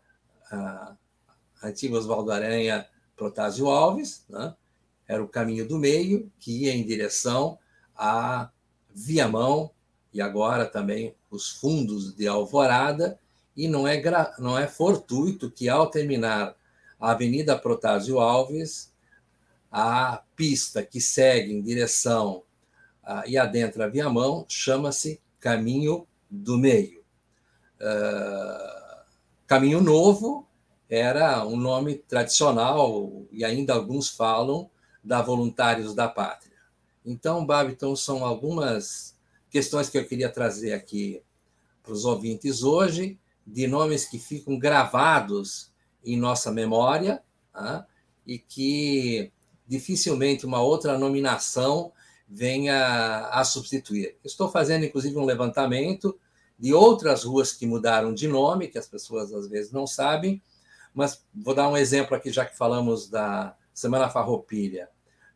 a antiga Oswaldo Aranha Protásio Alves, né? era o caminho do meio, que ia em direção a Viamão, e agora também os fundos de Alvorada, e não é, não é fortuito que, ao terminar a Avenida Protásio Alves, a pista que segue em direção a, e adentra Viamão chama-se Caminho do Meio. Uh, Caminho Novo era um nome tradicional, e ainda alguns falam, da Voluntários da Pátria. Então, Babiton, são algumas questões que eu queria trazer aqui para os ouvintes hoje, de nomes que ficam gravados em nossa memória tá? e que dificilmente uma outra nominação venha a substituir. Estou fazendo, inclusive, um levantamento de outras ruas que mudaram de nome, que as pessoas às vezes não sabem, mas vou dar um exemplo aqui, já que falamos da Semana Farroupilha.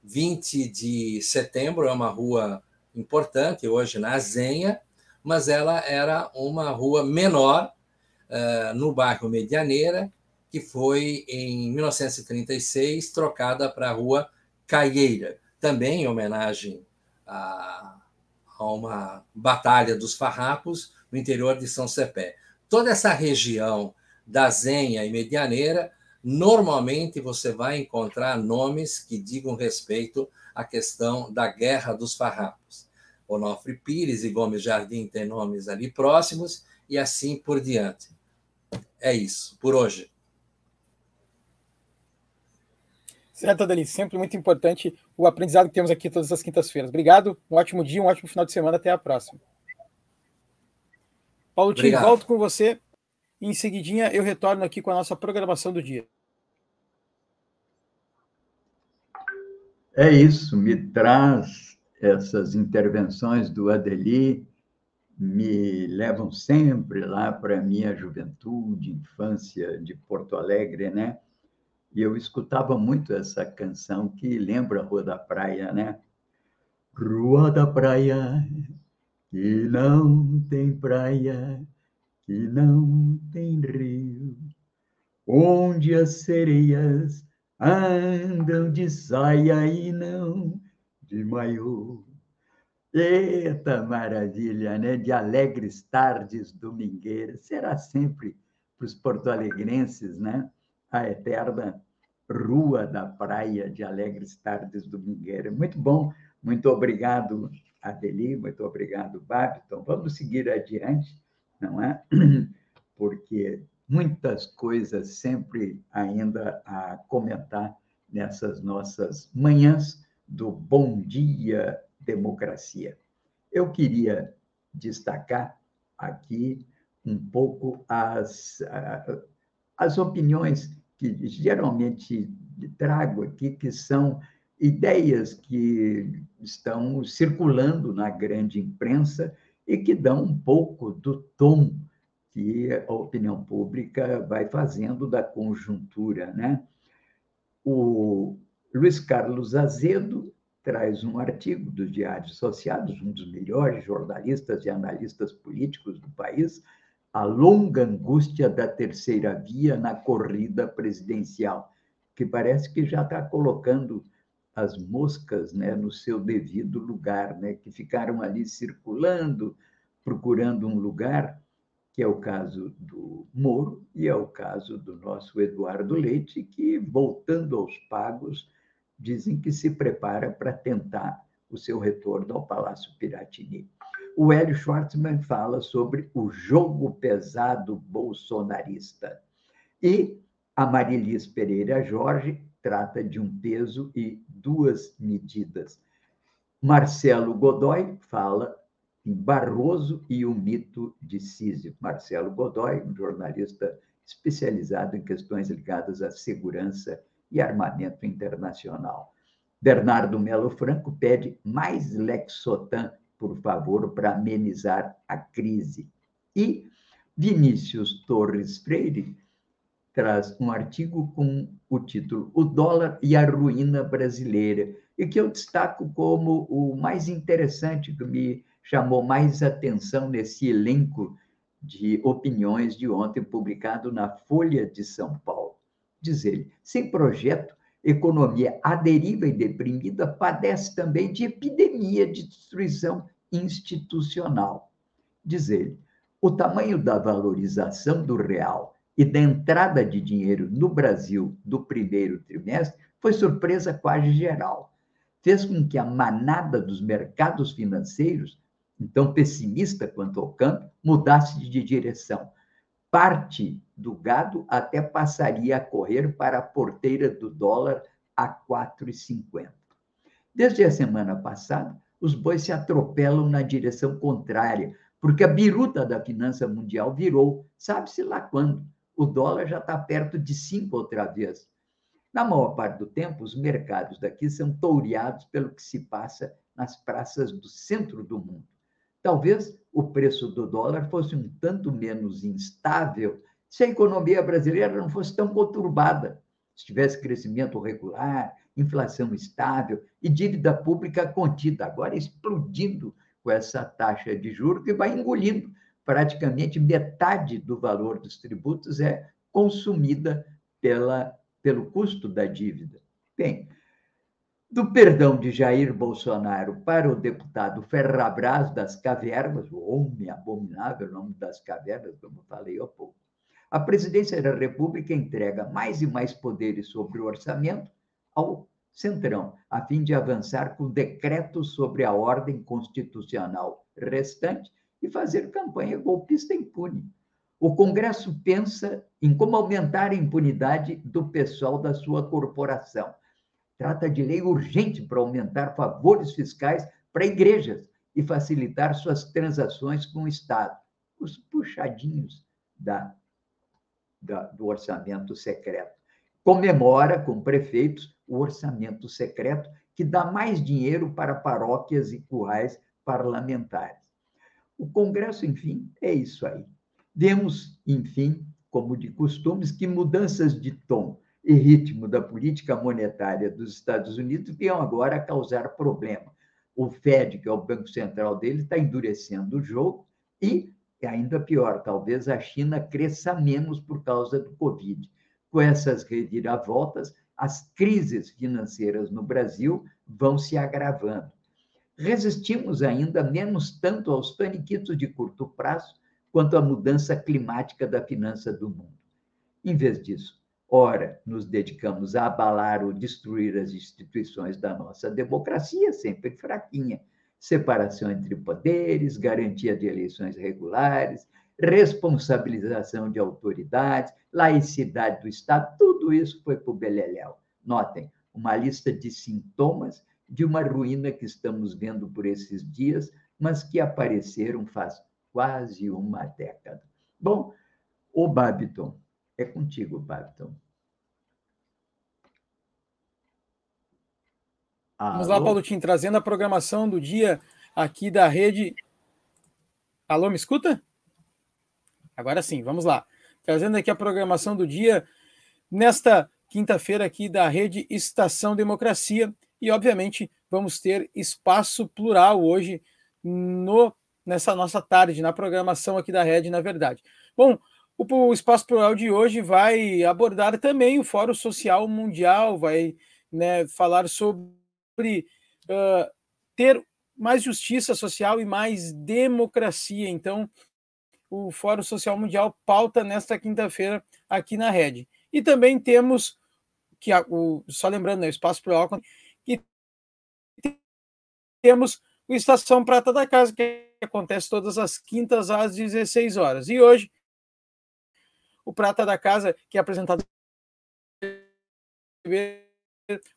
20 de setembro é uma rua importante hoje na Zenha, mas ela era uma rua menor uh, no bairro Medianeira, que foi em 1936 trocada para a rua Caieira, também em homenagem a, a uma batalha dos farrapos no interior de São Cepé. Toda essa região da Zenha e Medianeira, normalmente você vai encontrar nomes que digam respeito à questão da Guerra dos Farrapos. Onofre Pires e Gomes Jardim têm nomes ali próximos e assim por diante. É isso, por hoje. Certo, Adeli, sempre muito importante o aprendizado que temos aqui todas as quintas-feiras. Obrigado, um ótimo dia, um ótimo final de semana, até a próxima. Paulo Tim, volto com você. Em seguidinha, eu retorno aqui com a nossa programação do dia. É isso, me traz essas intervenções do Adeli me levam sempre lá para a minha juventude, infância de Porto Alegre, né? E eu escutava muito essa canção que lembra a Rua da Praia, né? Rua da Praia, que não tem praia, que não tem rio, onde as sereias andam de saia e não de maiô. Eita maravilha, né? De alegres tardes domingueiras. Será sempre para os porto-alegrenses, né? A eterna Rua da Praia de Alegres Tardes Domingueiras. Muito bom, muito obrigado, Adeli, muito obrigado, Babiton. Vamos seguir adiante, não é? Porque muitas coisas sempre ainda a comentar nessas nossas manhãs do Bom Dia Democracia. Eu queria destacar aqui um pouco as, as opiniões que geralmente trago aqui, que são ideias que estão circulando na grande imprensa e que dão um pouco do tom que a opinião pública vai fazendo da conjuntura. Né? O Luiz Carlos Azedo traz um artigo dos Diários Associados, um dos melhores jornalistas e analistas políticos do país, a longa angústia da terceira via na corrida presidencial, que parece que já está colocando as moscas né, no seu devido lugar, né, que ficaram ali circulando, procurando um lugar, que é o caso do Moro e é o caso do nosso Eduardo Leite, que, voltando aos pagos, dizem que se prepara para tentar o seu retorno ao Palácio Piratini. O Hélio Schwartzman fala sobre o jogo pesado bolsonarista. E a Marilis Pereira Jorge trata de um peso e duas medidas. Marcelo Godoy fala em Barroso e o mito de Sísifo. Marcelo Godoy, um jornalista especializado em questões ligadas à segurança e armamento internacional. Bernardo Melo Franco pede mais Lexotan, por favor, para amenizar a crise. E Vinícius Torres Freire traz um artigo com o título O dólar e a ruína brasileira, e que eu destaco como o mais interessante, que me chamou mais atenção nesse elenco de opiniões de ontem, publicado na Folha de São Paulo. Diz ele: sem projeto, economia à deriva e deprimida padece também de epidemia de destruição institucional. Diz ele: o tamanho da valorização do real e da entrada de dinheiro no Brasil do primeiro trimestre foi surpresa quase geral. Fez com que a manada dos mercados financeiros, então pessimista quanto ao câmbio, mudasse de direção. Parte do gado até passaria a correr para a porteira do dólar a 4,50. Desde a semana passada, os bois se atropelam na direção contrária, porque a biruta da finança mundial virou, sabe-se lá quando o dólar já está perto de 5 outra vez. Na maior parte do tempo, os mercados daqui são toureados pelo que se passa nas praças do centro do mundo. Talvez o preço do dólar fosse um tanto menos instável se a economia brasileira não fosse tão conturbada, se tivesse crescimento regular, inflação estável e dívida pública contida, agora explodindo com essa taxa de juros que vai engolindo praticamente metade do valor dos tributos é consumida pela, pelo custo da dívida. Bem, do perdão de Jair Bolsonaro para o deputado Ferrabras das Cavernas, o homem abominável, o nome das cavernas, como falei há pouco, a presidência da República entrega mais e mais poderes sobre o orçamento ao Centrão, a fim de avançar com decreto sobre a ordem constitucional restante e fazer campanha golpista impune. O Congresso pensa em como aumentar a impunidade do pessoal da sua corporação. Trata de lei urgente para aumentar favores fiscais para igrejas e facilitar suas transações com o Estado. Os puxadinhos da, da, do orçamento secreto. Comemora com prefeitos o orçamento secreto, que dá mais dinheiro para paróquias e currais parlamentares. O Congresso, enfim, é isso aí. Vemos, enfim, como de costumes, que mudanças de tom e ritmo da política monetária dos Estados Unidos venham agora a causar problema. O Fed, que é o Banco Central dele, está endurecendo o jogo e, ainda pior, talvez a China cresça menos por causa do Covid. Com essas reviravoltas, as crises financeiras no Brasil vão se agravando resistimos ainda menos tanto aos paniquitos de curto prazo quanto à mudança climática da finança do mundo. Em vez disso, ora nos dedicamos a abalar ou destruir as instituições da nossa democracia, sempre fraquinha, separação entre poderes, garantia de eleições regulares, responsabilização de autoridades, laicidade do Estado, tudo isso foi para o beleléu. Notem, uma lista de sintomas de uma ruína que estamos vendo por esses dias, mas que apareceram faz quase uma década. Bom, o Babiton, é contigo, Babiton. Vamos lá, Paulo Tim, trazendo a programação do dia aqui da rede. Alô, me escuta? Agora sim, vamos lá. Trazendo aqui a programação do dia nesta quinta-feira aqui da rede Estação Democracia. E, obviamente, vamos ter espaço plural hoje no nessa nossa tarde, na programação aqui da Rede, na verdade. Bom, o, Espaço Plural de hoje vai abordar também o Fórum Social Mundial, vai né, falar sobre uh, ter mais justiça social e mais democracia. Então, o Fórum Social Mundial pauta nesta quinta-feira aqui na Rede. E também temos, que o, só lembrando, né, o Espaço Plural, que temos o Estação Prata da Casa, que acontece todas as quintas às 16 horas. E hoje, o Prata da Casa, que é apresentado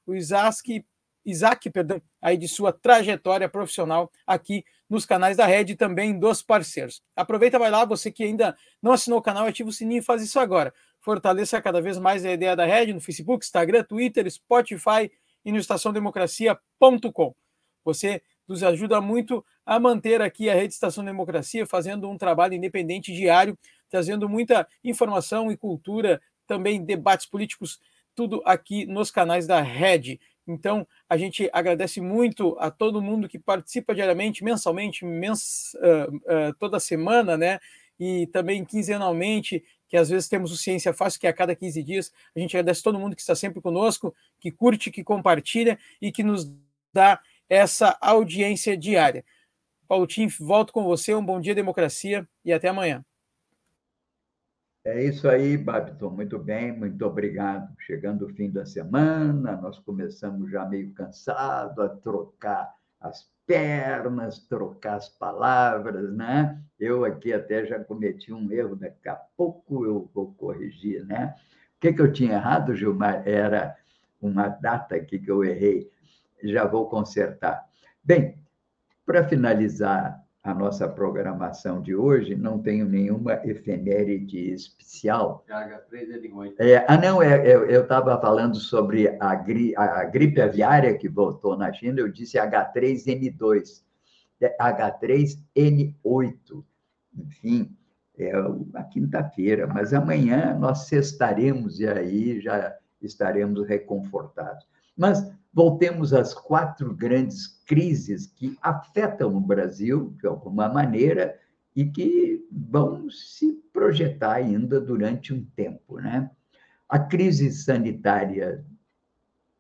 o Isaac, Isaac perdão, aí de sua trajetória profissional aqui nos canais da Rede e também dos parceiros. Aproveita, vai lá, você que ainda não assinou o canal, ativa o sininho e faz isso agora. Fortaleça cada vez mais a ideia da Rede no Facebook, Instagram, Twitter, Spotify e no estaçãodemocracia.com. Você nos ajuda muito a manter aqui a Rede Estação Democracia, fazendo um trabalho independente diário, trazendo muita informação e cultura, também debates políticos, tudo aqui nos canais da Rede. Então, a gente agradece muito a todo mundo que participa diariamente, mensalmente, mens, uh, uh, toda semana, né? E também quinzenalmente, que às vezes temos o Ciência Fácil, que é a cada 15 dias. A gente agradece todo mundo que está sempre conosco, que curte, que compartilha e que nos dá essa audiência diária. Paulo Tim, volto com você. Um bom dia, democracia, e até amanhã. É isso aí, Babiton. Muito bem, muito obrigado. Chegando o fim da semana, nós começamos já meio cansado a trocar as pernas, trocar as palavras, né? Eu aqui até já cometi um erro, daqui a pouco eu vou corrigir, né? O que, que eu tinha errado, Gilmar? Era uma data aqui que eu errei já vou consertar. Bem, para finalizar a nossa programação de hoje, não tenho nenhuma efeméride especial. H3N8. É, ah, não, é, é eu estava falando sobre a, gri, a, gripe aviária que voltou na China, eu disse H3N2, é H3N8. Enfim, é a quinta-feira, mas amanhã nós cestaremos e aí já estaremos reconfortados. Mas voltemos às quatro grandes crises que afetam o Brasil, de alguma maneira, e que vão se projetar ainda durante um tempo. Né? A crise sanitária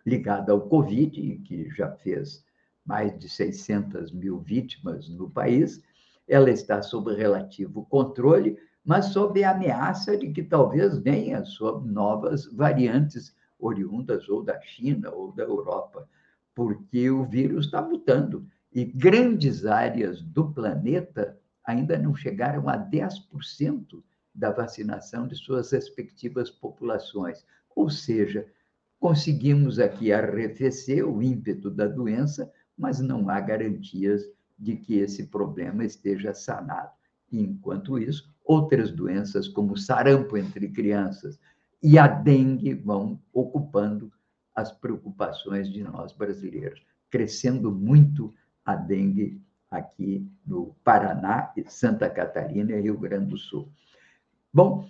ligada ao Covid, que já fez mais de 600 mil vítimas no país, ela está sob relativo controle, mas sob a ameaça de que talvez venha sob novas variantes oriundas ou da China ou da Europa, porque o vírus está mutando e grandes áreas do planeta ainda não chegaram a 10% da vacinação de suas respectivas populações. Ou seja, conseguimos aqui arrefecer o ímpeto da doença, mas não há garantias de que esse problema esteja sanado. Enquanto isso, outras doenças, como sarampo entre crianças, e a dengue vão ocupando as preocupações de nós brasileiros, crescendo muito a dengue aqui no Paraná, Santa Catarina e Rio Grande do Sul. Bom,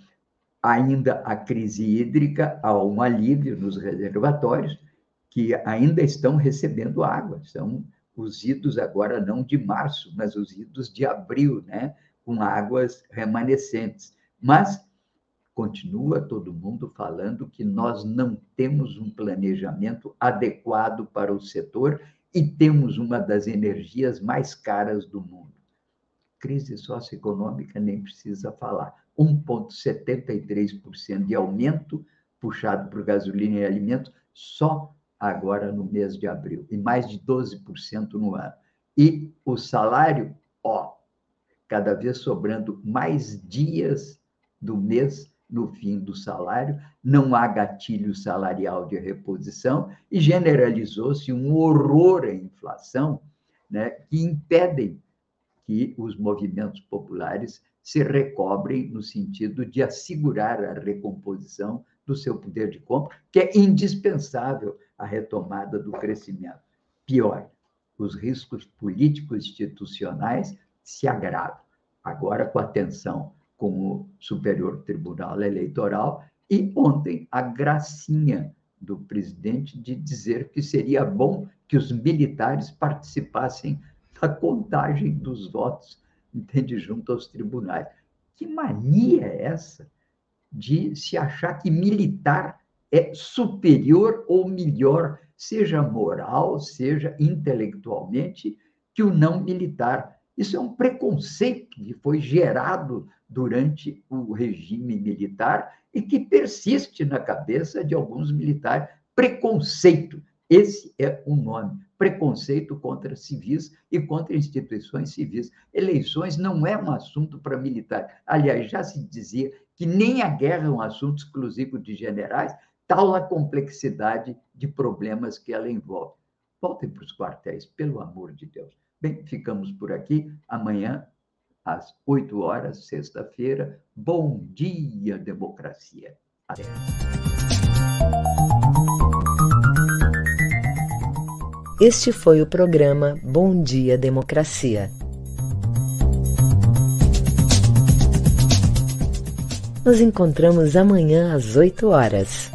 ainda a crise hídrica, há um alívio nos reservatórios, que ainda estão recebendo água, são os idos agora não de março, mas os idos de abril, né, com águas remanescentes. Mas continua todo mundo falando que nós não temos um planejamento adequado para o setor e temos uma das energias mais caras do mundo. Crise socioeconômica nem precisa falar. 1,73% de aumento puxado por gasolina e alimentos só agora no mês de abril, e mais de 12% no ano. E o salário, ó, cada vez sobrando mais dias do mês no fim do salário, não há gatilho salarial de reposição e generalizou-se um horror à inflação né, que impedem que os movimentos populares se recobrem no sentido de assegurar a recomposição do seu poder de compra, que é indispensável à retomada do crescimento. Pior, os riscos políticos institucionais se agravam. Agora, com a tensão com o Superior Tribunal Eleitoral, e ontem a gracinha do presidente de dizer que seria bom que os militares participassem da contagem dos votos entende, junto aos tribunais. Que mania é essa de se achar que militar é superior ou melhor, seja moral, seja intelectualmente, que o não militar? Isso é um preconceito que foi gerado durante o regime militar e que persiste na cabeça de alguns militares. Preconceito. Esse é o nome. Preconceito contra civis e contra instituições civis. Eleições não é um assunto para militar. Aliás, já se dizia que nem a guerra é um assunto exclusivo de generais, tal a complexidade de problemas que ela envolve. Voltem para os quartéis, pelo amor de Deus. Bem, ficamos por aqui. Amanhã, às 8 horas, sexta-feira. Bom dia, democracia. Até. Este foi o programa Bom Dia Democracia. Nos encontramos amanhã às 8 horas.